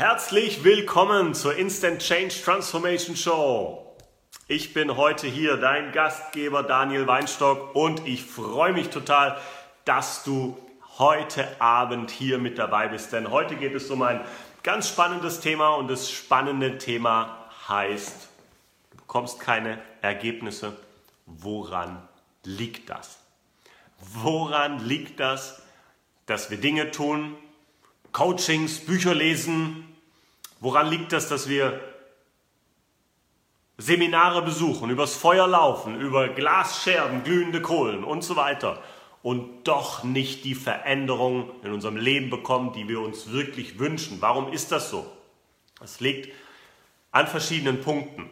Herzlich willkommen zur Instant Change Transformation Show. Ich bin heute hier dein Gastgeber Daniel Weinstock und ich freue mich total, dass du heute Abend hier mit dabei bist, denn heute geht es um ein ganz spannendes Thema und das spannende Thema heißt, du bekommst keine Ergebnisse. Woran liegt das? Woran liegt das, dass wir Dinge tun, Coachings, Bücher lesen, Woran liegt das, dass wir Seminare besuchen, übers Feuer laufen, über Glasscherben, glühende Kohlen und so weiter und doch nicht die Veränderung in unserem Leben bekommen, die wir uns wirklich wünschen? Warum ist das so? Es liegt an verschiedenen Punkten.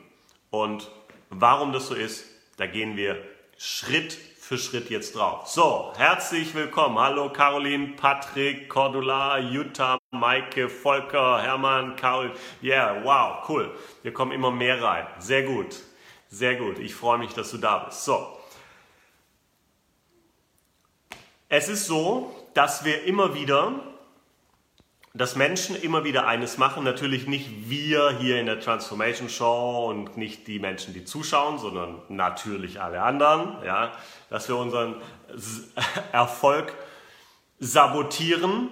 Und warum das so ist, da gehen wir Schritt für Schritt jetzt drauf. So, herzlich willkommen. Hallo Caroline, Patrick, Cordula, Jutta, Maike, Volker, Hermann, Karol. Yeah, wow, cool. Wir kommen immer mehr rein. Sehr gut. Sehr gut. Ich freue mich, dass du da bist. So. Es ist so, dass wir immer wieder dass Menschen immer wieder eines machen, natürlich nicht wir hier in der Transformation Show und nicht die Menschen, die zuschauen, sondern natürlich alle anderen, ja, dass wir unseren Erfolg sabotieren,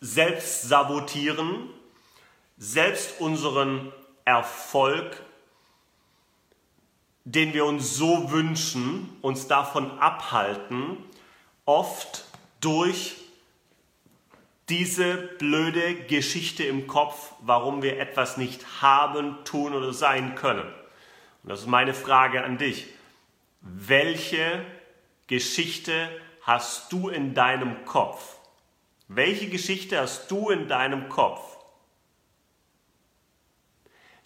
selbst sabotieren, selbst unseren Erfolg, den wir uns so wünschen, uns davon abhalten, oft durch diese blöde Geschichte im Kopf, warum wir etwas nicht haben, tun oder sein können. Und das ist meine Frage an dich. Welche Geschichte hast du in deinem Kopf? Welche Geschichte hast du in deinem Kopf,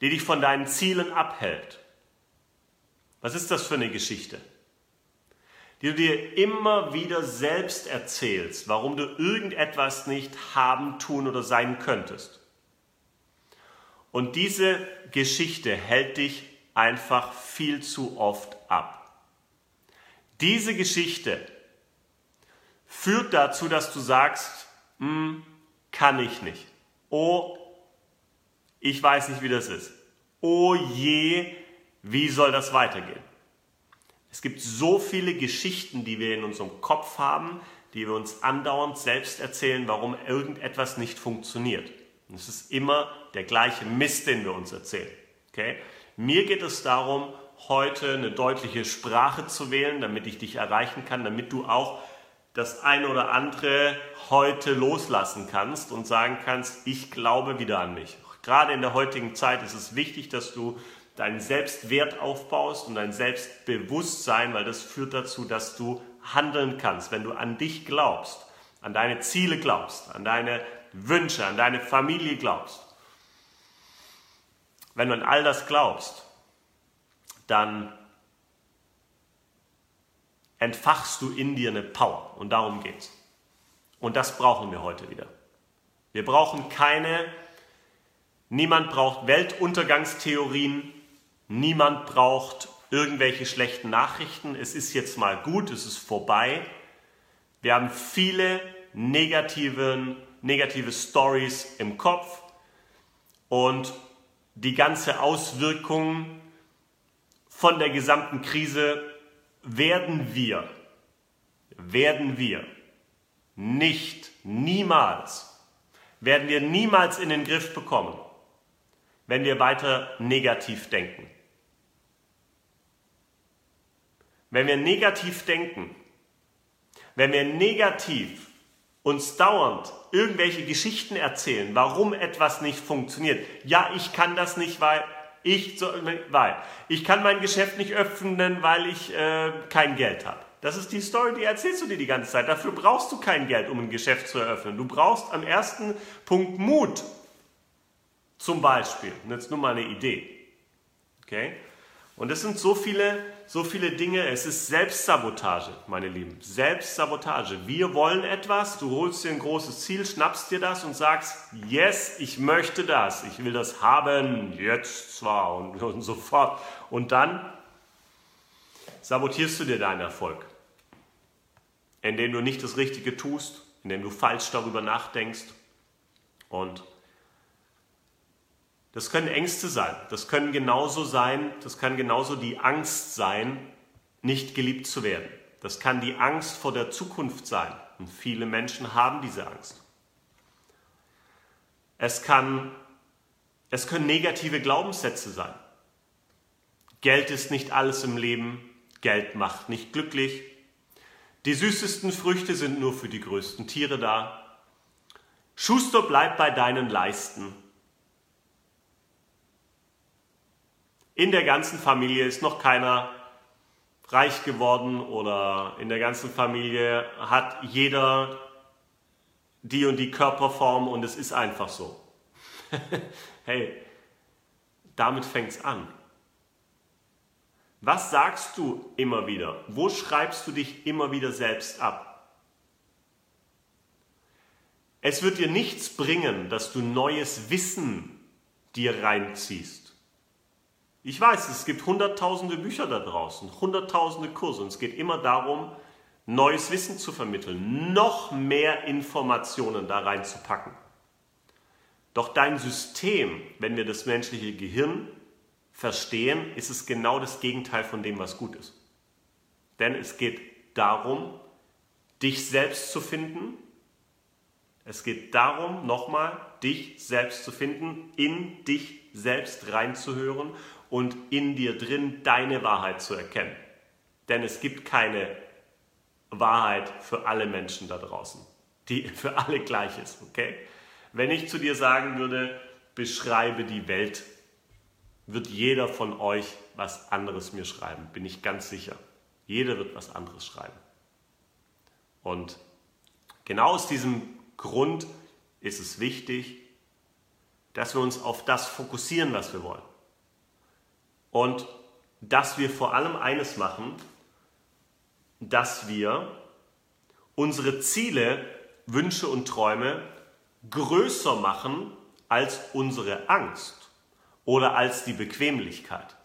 die dich von deinen Zielen abhält? Was ist das für eine Geschichte? Die du dir immer wieder selbst erzählst, warum du irgendetwas nicht haben, tun oder sein könntest. Und diese Geschichte hält dich einfach viel zu oft ab. Diese Geschichte führt dazu, dass du sagst, hm, kann ich nicht. Oh, ich weiß nicht, wie das ist. Oh je, wie soll das weitergehen? Es gibt so viele Geschichten, die wir in unserem Kopf haben, die wir uns andauernd selbst erzählen, warum irgendetwas nicht funktioniert. Und es ist immer der gleiche Mist, den wir uns erzählen. Okay? Mir geht es darum, heute eine deutliche Sprache zu wählen, damit ich dich erreichen kann, damit du auch das eine oder andere heute loslassen kannst und sagen kannst, ich glaube wieder an mich. Gerade in der heutigen Zeit ist es wichtig, dass du deinen Selbstwert aufbaust und dein Selbstbewusstsein, weil das führt dazu, dass du handeln kannst, wenn du an dich glaubst, an deine Ziele glaubst, an deine Wünsche, an deine Familie glaubst. Wenn du an all das glaubst, dann entfachst du in dir eine Power und darum geht's. Und das brauchen wir heute wieder. Wir brauchen keine, niemand braucht Weltuntergangstheorien, Niemand braucht irgendwelche schlechten Nachrichten. Es ist jetzt mal gut, es ist vorbei. Wir haben viele negative, negative Stories im Kopf und die ganze Auswirkung von der gesamten Krise werden wir, werden wir nicht, niemals, werden wir niemals in den Griff bekommen, wenn wir weiter negativ denken. Wenn wir negativ denken, wenn wir negativ uns dauernd irgendwelche Geschichten erzählen, warum etwas nicht funktioniert. Ja, ich kann das nicht, weil ich, so, weil ich kann mein Geschäft nicht öffnen, weil ich äh, kein Geld habe. Das ist die Story, die erzählst du dir die ganze Zeit. Dafür brauchst du kein Geld, um ein Geschäft zu eröffnen. Du brauchst am ersten Punkt Mut. Zum Beispiel. Und jetzt nur mal eine Idee. Okay? Und es sind so viele, so viele Dinge. Es ist Selbstsabotage, meine Lieben. Selbstsabotage. Wir wollen etwas, du holst dir ein großes Ziel, schnappst dir das und sagst, yes, ich möchte das. Ich will das haben, jetzt zwar und, und so fort. Und dann sabotierst du dir deinen Erfolg. Indem du nicht das Richtige tust, indem du falsch darüber nachdenkst und Das können Ängste sein. Das können genauso sein, das kann genauso die Angst sein, nicht geliebt zu werden. Das kann die Angst vor der Zukunft sein. Und viele Menschen haben diese Angst. Es, kann, es können negative Glaubenssätze sein. Geld ist nicht alles im Leben. Geld macht nicht glücklich. Die süßesten Früchte sind nur für die größten Tiere da. Schuster, bleib bei deinen Leisten. In der ganzen Familie ist noch keiner reich geworden oder in der ganzen Familie hat jeder die und die Körperform und es ist einfach so. hey, damit fängt es an. Was sagst du immer wieder? Wo schreibst du dich immer wieder selbst ab? Es wird dir nichts bringen, dass du neues Wissen dir reinziehst. Ich weiß, es gibt hunderttausende Bücher da draußen, hunderttausende Kurse und es geht immer darum, neues Wissen zu vermitteln, noch mehr Informationen da reinzupacken. Doch dein System, wenn wir das menschliche Gehirn verstehen, ist es genau das Gegenteil von dem, was gut ist. Denn es geht darum, dich selbst zu finden. Es geht darum, nochmal, dich selbst zu finden, in dich selbst reinzuhören und in dir drin deine Wahrheit zu erkennen. Denn es gibt keine Wahrheit für alle Menschen da draußen, die für alle gleich ist. Okay? Wenn ich zu dir sagen würde, beschreibe die Welt, wird jeder von euch was anderes mir schreiben, bin ich ganz sicher. Jeder wird was anderes schreiben. Und genau aus diesem Grund ist es wichtig, dass wir uns auf das fokussieren, was wir wollen. Und dass wir vor allem eines machen, dass wir unsere Ziele, Wünsche und Träume größer machen als unsere Angst oder als die Bequemlichkeit.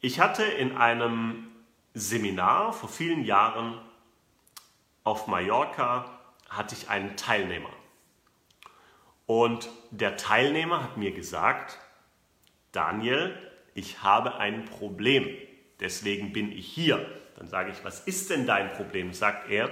Ich hatte in einem Seminar vor vielen Jahren auf Mallorca hatte ich einen Teilnehmer. Und der Teilnehmer hat mir gesagt, Daniel, ich habe ein Problem, deswegen bin ich hier. Dann sage ich, was ist denn dein Problem? Sagt er,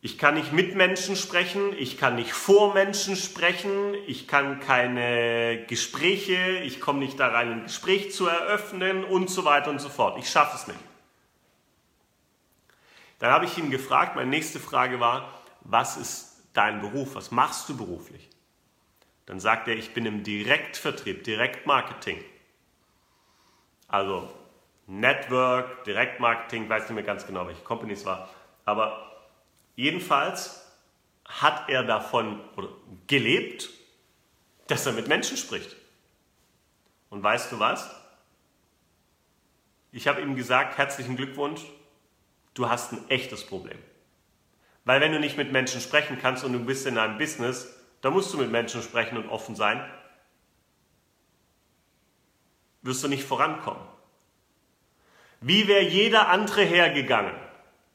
ich kann nicht mit Menschen sprechen, ich kann nicht vor Menschen sprechen, ich kann keine Gespräche, ich komme nicht da rein, ein Gespräch zu eröffnen und so weiter und so fort. Ich schaffe es nicht. Dann habe ich ihn gefragt, meine nächste Frage war, was ist dein Beruf, was machst du beruflich? Dann sagt er, ich bin im Direktvertrieb, Direktmarketing. Also Network, Direktmarketing, weiß nicht mehr ganz genau, welche Company es war. Aber jedenfalls hat er davon gelebt, dass er mit Menschen spricht. Und weißt du was? Ich habe ihm gesagt, herzlichen Glückwunsch, du hast ein echtes Problem. Weil wenn du nicht mit Menschen sprechen kannst und du bist in einem Business, da musst du mit Menschen sprechen und offen sein. Wirst du nicht vorankommen. Wie wäre jeder andere hergegangen?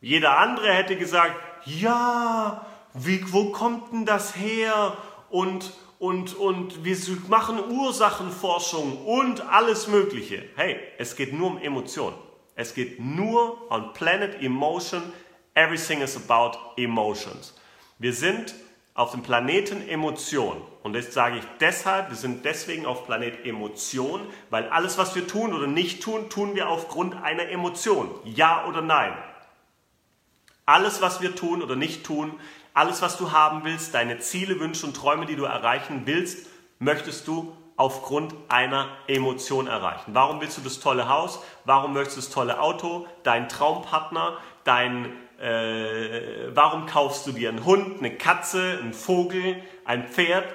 Jeder andere hätte gesagt, ja, wie, wo kommt denn das her? Und, und, und wir machen Ursachenforschung und alles Mögliche. Hey, es geht nur um Emotionen. Es geht nur on Planet Emotion. Everything is about emotions. Wir sind auf dem Planeten Emotion. Und das sage ich deshalb, wir sind deswegen auf Planet Emotion, weil alles, was wir tun oder nicht tun, tun wir aufgrund einer Emotion. Ja oder nein. Alles, was wir tun oder nicht tun, alles, was du haben willst, deine Ziele, Wünsche und Träume, die du erreichen willst, möchtest du aufgrund einer Emotion erreichen. Warum willst du das tolle Haus? Warum möchtest du das tolle Auto? Dein Traumpartner? Dein äh, warum kaufst du dir einen Hund, eine Katze, einen Vogel, ein Pferd?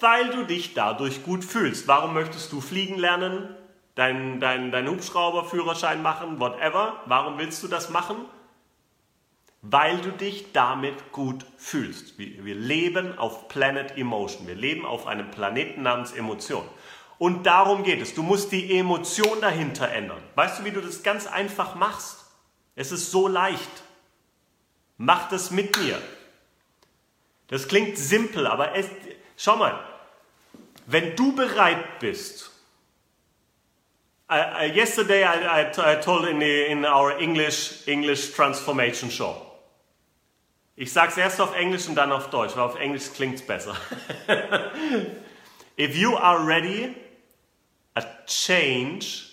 Weil du dich dadurch gut fühlst. Warum möchtest du fliegen lernen, deinen dein, dein Hubschrauberführerschein machen, whatever? Warum willst du das machen? Weil du dich damit gut fühlst. Wir, wir leben auf Planet Emotion. Wir leben auf einem Planeten namens Emotion. Und darum geht es. Du musst die Emotion dahinter ändern. Weißt du, wie du das ganz einfach machst? Es ist so leicht. Mach das mit mir. Das klingt simpel, aber es, schau mal, Wenn du bereit bist, uh, uh, yesterday I, I, I told in, the, in our English, English Transformation Show. Ich sage es erst auf Englisch und dann auf Deutsch, weil auf Englisch klingt es besser. If you are ready, a change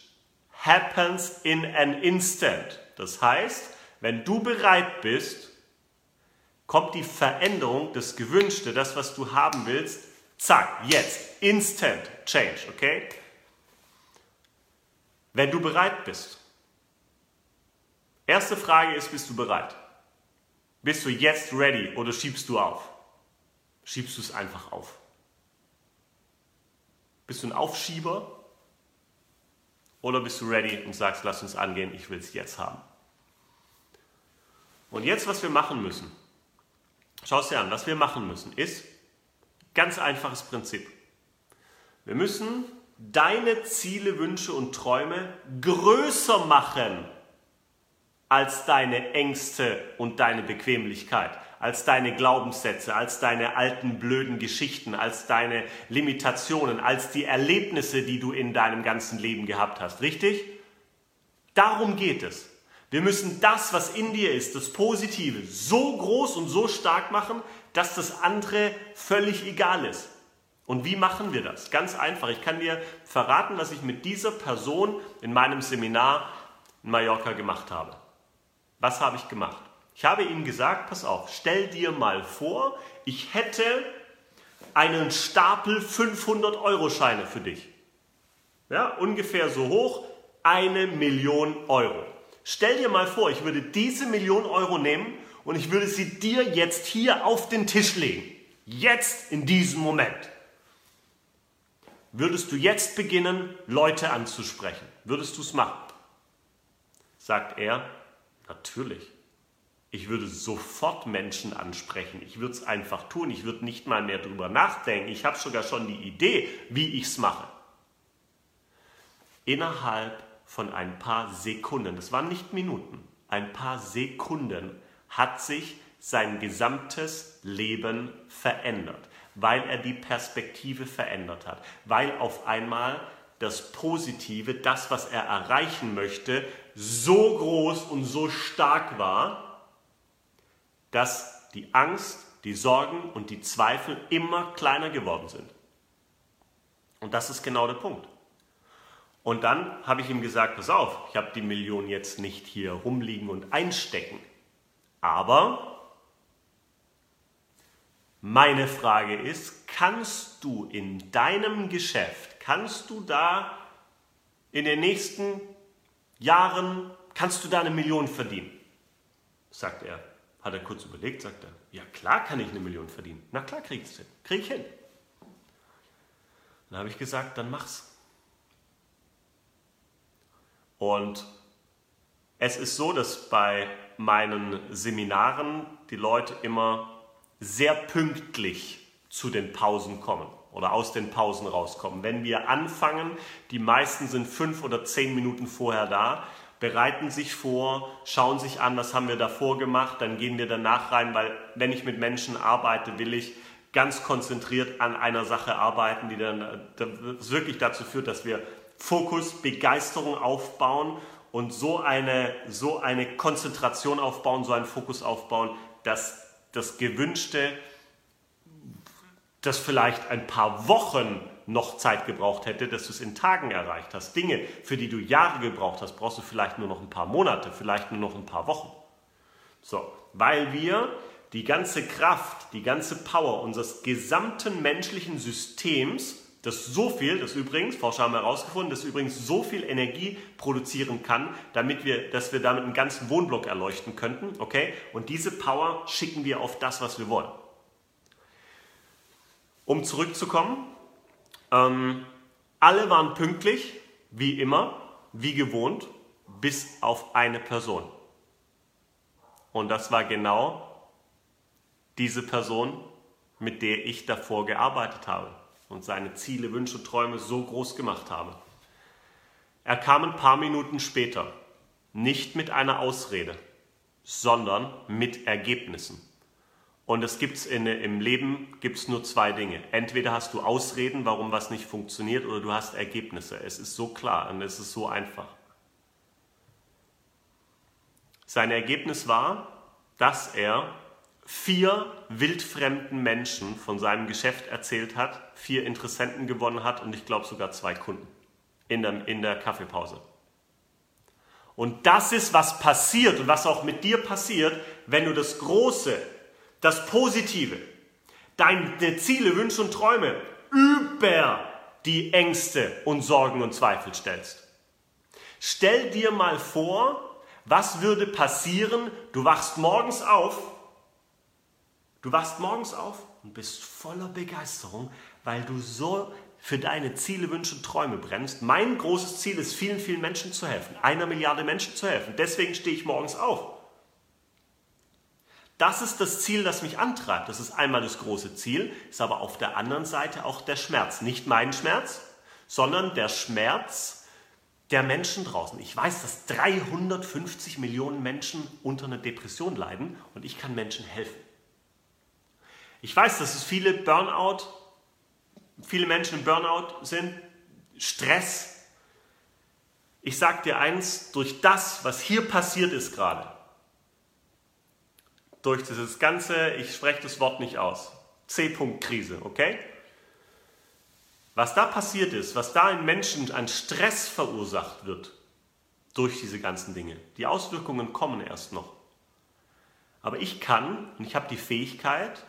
happens in an instant. Das heißt, wenn du bereit bist, kommt die Veränderung, das Gewünschte, das, was du haben willst, zack, jetzt, instant change, okay? Wenn du bereit bist. Erste Frage ist, bist du bereit? Bist du jetzt ready oder schiebst du auf? Schiebst du es einfach auf? Bist du ein Aufschieber oder bist du ready und sagst, lass uns angehen, ich will es jetzt haben? Und jetzt, was wir machen müssen, Schau es dir an, was wir machen müssen, ist ganz einfaches Prinzip. Wir müssen deine Ziele, Wünsche und Träume größer machen als deine Ängste und deine Bequemlichkeit, als deine Glaubenssätze, als deine alten blöden Geschichten, als deine Limitationen, als die Erlebnisse, die du in deinem ganzen Leben gehabt hast. Richtig? Darum geht es. Wir müssen das, was in dir ist, das Positive, so groß und so stark machen, dass das andere völlig egal ist. Und wie machen wir das? Ganz einfach. Ich kann dir verraten, was ich mit dieser Person in meinem Seminar in Mallorca gemacht habe. Was habe ich gemacht? Ich habe ihm gesagt, pass auf, stell dir mal vor, ich hätte einen Stapel 500 Euro Scheine für dich. Ja, ungefähr so hoch, eine Million Euro. Stell dir mal vor, ich würde diese Million Euro nehmen und ich würde sie dir jetzt hier auf den Tisch legen. Jetzt in diesem Moment. Würdest du jetzt beginnen, Leute anzusprechen? Würdest du es machen? Sagt er, natürlich. Ich würde sofort Menschen ansprechen. Ich würde es einfach tun. Ich würde nicht mal mehr drüber nachdenken. Ich habe sogar schon die Idee, wie ich es mache. Innerhalb von ein paar Sekunden, das waren nicht Minuten, ein paar Sekunden hat sich sein gesamtes Leben verändert, weil er die Perspektive verändert hat, weil auf einmal das Positive, das, was er erreichen möchte, so groß und so stark war, dass die Angst, die Sorgen und die Zweifel immer kleiner geworden sind. Und das ist genau der Punkt. Und dann habe ich ihm gesagt, pass auf, ich habe die Million jetzt nicht hier rumliegen und einstecken. Aber meine Frage ist, kannst du in deinem Geschäft, kannst du da in den nächsten Jahren, kannst du da eine Million verdienen? Sagt er. Hat er kurz überlegt, sagt er, ja klar kann ich eine Million verdienen. Na klar krieg ich es hin. Krieg ich hin. Dann habe ich gesagt, dann mach's. Und es ist so, dass bei meinen Seminaren die Leute immer sehr pünktlich zu den Pausen kommen oder aus den Pausen rauskommen. Wenn wir anfangen, die meisten sind fünf oder zehn Minuten vorher da, bereiten sich vor, schauen sich an, was haben wir davor gemacht, dann gehen wir danach rein, weil wenn ich mit Menschen arbeite, will ich ganz konzentriert an einer Sache arbeiten, die dann wirklich dazu führt, dass wir Fokus, Begeisterung aufbauen und so eine, so eine Konzentration aufbauen, so einen Fokus aufbauen, dass das Gewünschte, das vielleicht ein paar Wochen noch Zeit gebraucht hätte, dass du es in Tagen erreicht hast. Dinge, für die du Jahre gebraucht hast, brauchst du vielleicht nur noch ein paar Monate, vielleicht nur noch ein paar Wochen. So, weil wir die ganze Kraft, die ganze Power unseres gesamten menschlichen Systems das so viel, das übrigens, Forscher haben herausgefunden, das übrigens so viel Energie produzieren kann, damit wir, dass wir damit einen ganzen Wohnblock erleuchten könnten, okay? Und diese Power schicken wir auf das, was wir wollen. Um zurückzukommen, ähm, alle waren pünktlich, wie immer, wie gewohnt, bis auf eine Person. Und das war genau diese Person, mit der ich davor gearbeitet habe und seine Ziele, Wünsche, Träume so groß gemacht habe. Er kam ein paar Minuten später, nicht mit einer Ausrede, sondern mit Ergebnissen. Und es gibt's in, im Leben gibt's nur zwei Dinge. Entweder hast du Ausreden, warum was nicht funktioniert, oder du hast Ergebnisse. Es ist so klar und es ist so einfach. Sein Ergebnis war, dass er vier wildfremden Menschen von seinem Geschäft erzählt hat, vier Interessenten gewonnen hat und ich glaube sogar zwei Kunden in der, in der Kaffeepause. Und das ist, was passiert und was auch mit dir passiert, wenn du das Große, das Positive, deine Ziele, Wünsche und Träume über die Ängste und Sorgen und Zweifel stellst. Stell dir mal vor, was würde passieren, du wachst morgens auf, du wachst morgens auf und bist voller Begeisterung, weil du so für deine Ziele, Wünsche und Träume brennst. Mein großes Ziel ist, vielen, vielen Menschen zu helfen, einer Milliarde Menschen zu helfen. Deswegen stehe ich morgens auf. Das ist das Ziel, das mich antreibt. Das ist einmal das große Ziel, ist aber auf der anderen Seite auch der Schmerz. Nicht mein Schmerz, sondern der Schmerz der Menschen draußen. Ich weiß, dass 350 Millionen Menschen unter einer Depression leiden und ich kann Menschen helfen. Ich weiß, dass es viele Burnout viele Menschen im Burnout sind, Stress. Ich sage dir eins, durch das, was hier passiert ist gerade, durch dieses ganze, ich spreche das Wort nicht aus, C-Punkt-Krise, okay? Was da passiert ist, was da in Menschen an Stress verursacht wird, durch diese ganzen Dinge, die Auswirkungen kommen erst noch. Aber ich kann und ich habe die Fähigkeit,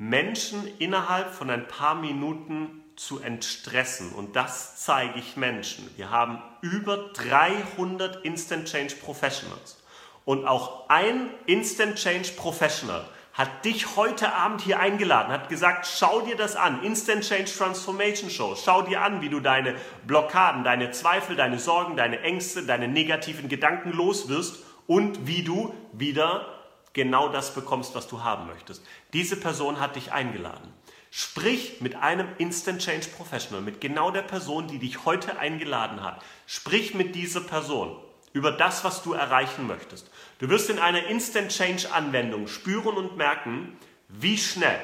Menschen innerhalb von ein paar Minuten zu entstressen. Und das zeige ich Menschen. Wir haben über 300 Instant Change Professionals. Und auch ein Instant Change Professional hat dich heute Abend hier eingeladen, hat gesagt, schau dir das an, Instant Change Transformation Show, schau dir an, wie du deine Blockaden, deine Zweifel, deine Sorgen, deine Ängste, deine negativen Gedanken los wirst und wie du wieder genau das bekommst, was du haben möchtest. Diese Person hat dich eingeladen. Sprich mit einem Instant Change Professional, mit genau der Person, die dich heute eingeladen hat. Sprich mit dieser Person über das, was du erreichen möchtest. Du wirst in einer Instant Change Anwendung spüren und merken, wie schnell,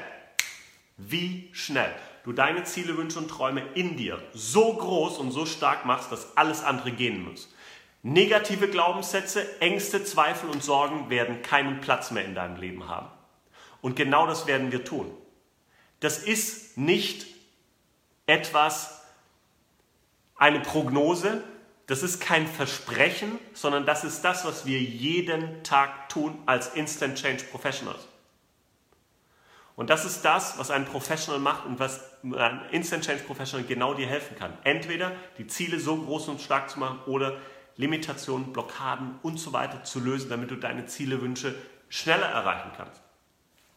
wie schnell du deine Ziele, Wünsche und Träume in dir so groß und so stark machst, dass alles andere gehen muss. Negative Glaubenssätze, Ängste, Zweifel und Sorgen werden keinen Platz mehr in deinem Leben haben. Und genau das werden wir tun. Das ist nicht etwas, eine Prognose, das ist kein Versprechen, sondern das ist das, was wir jeden Tag tun als Instant Change Professionals. Und das ist das, was ein Professional macht und was ein Instant Change Professional genau dir helfen kann. Entweder die Ziele so groß und stark zu machen oder Limitationen, Blockaden und so weiter zu lösen, damit du deine Ziele, Wünsche schneller erreichen kannst.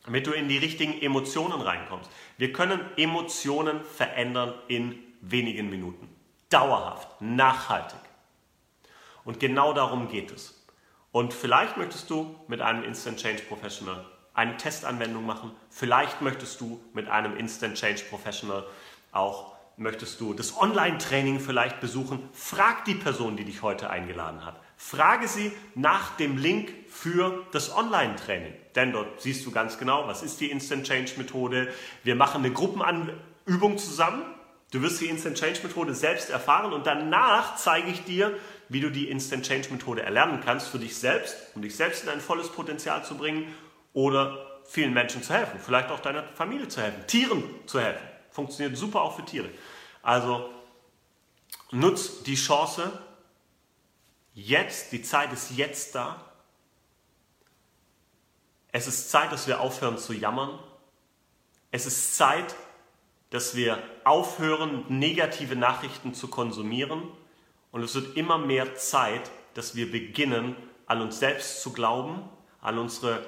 Damit du in die richtigen Emotionen reinkommst. Wir können Emotionen verändern in wenigen Minuten. Dauerhaft, nachhaltig. Und genau darum geht es. Und vielleicht möchtest du mit einem Instant Change Professional eine Testanwendung machen. Vielleicht möchtest du mit einem Instant Change Professional auch möchtest du das Online-Training vielleicht besuchen? Frag die Person, die dich heute eingeladen hat. Frage sie nach dem Link für das Online-Training. Denn dort siehst du ganz genau, was ist die Instant Change Methode. Wir machen eine Gruppenübung zusammen. Du wirst die Instant Change Methode selbst erfahren und danach zeige ich dir, wie du die Instant Change Methode erlernen kannst für dich selbst, um dich selbst in ein volles Potenzial zu bringen oder vielen Menschen zu helfen, vielleicht auch deiner Familie zu helfen, Tieren zu helfen. Funktioniert super auch für Tiere. Also nutz die Chance. Jetzt, die Zeit ist jetzt da. Es ist Zeit, dass wir aufhören zu jammern. Es ist Zeit, dass wir aufhören, negative Nachrichten zu konsumieren. Und es wird immer mehr Zeit, dass wir beginnen, an uns selbst zu glauben, an unsere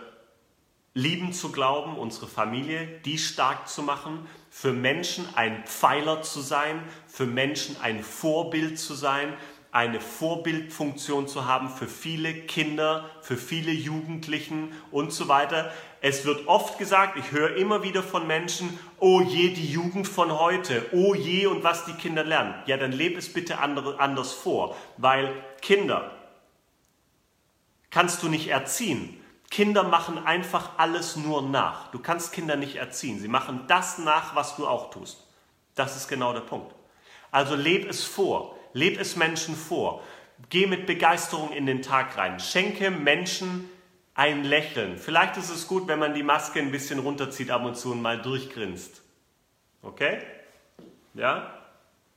Lieben zu glauben, unsere Familie, die stark zu machen, für Menschen ein Pfeiler zu sein, für Menschen ein Vorbild zu sein, eine Vorbildfunktion zu haben für viele Kinder, für viele Jugendlichen und so weiter. Es wird oft gesagt, ich höre immer wieder von Menschen, oh je, die Jugend von heute, oh je und was die Kinder lernen. Ja, dann lebe es bitte anders vor, weil Kinder kannst du nicht erziehen Kinder machen einfach alles nur nach. Du kannst Kinder nicht erziehen. Sie machen das nach, was du auch tust. Das ist genau der Punkt. Also leb es vor. Leb es Menschen vor. Geh mit Begeisterung in den Tag rein. Schenke Menschen ein Lächeln. Vielleicht ist es gut, wenn man die Maske ein bisschen runterzieht ab und zu und mal durchgrinst. Okay? Ja?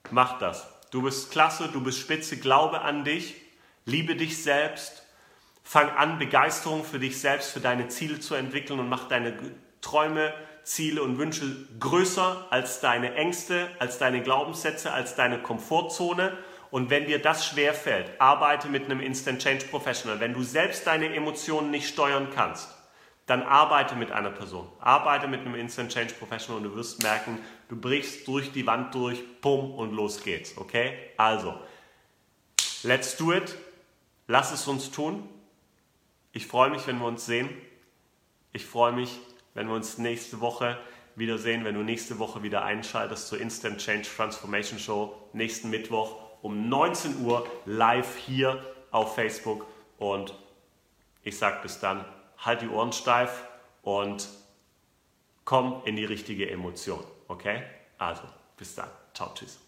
Mach das. Du bist klasse, du bist spitze, glaube an dich, liebe dich selbst, fang an, Begeisterung für dich selbst, für deine Ziele zu entwickeln und mach deine Träume, Ziele und Wünsche größer als deine Ängste, als deine Glaubenssätze, als deine Komfortzone. Und wenn dir das schwerfällt, arbeite mit einem Instant Change Professional. Wenn du selbst deine Emotionen nicht steuern kannst, dann arbeite mit einer Person. Arbeite mit einem Instant Change Professional und du wirst merken, du brichst durch die Wand durch, pum und los geht's. Okay? Also, let's do it. Lass es uns tun. Ich freue mich, wenn wir uns sehen. Ich freue mich, wenn wir uns nächste Woche wiedersehen, wenn du nächste Woche wieder einschaltest zur Instant Change Transformation Show nächsten Mittwoch um 19 Uhr live hier auf Facebook und ich sage bis dann, halt die Ohren steif und komm in die richtige Emotion. Okay? Also, bis dann. Ciao, tschüss.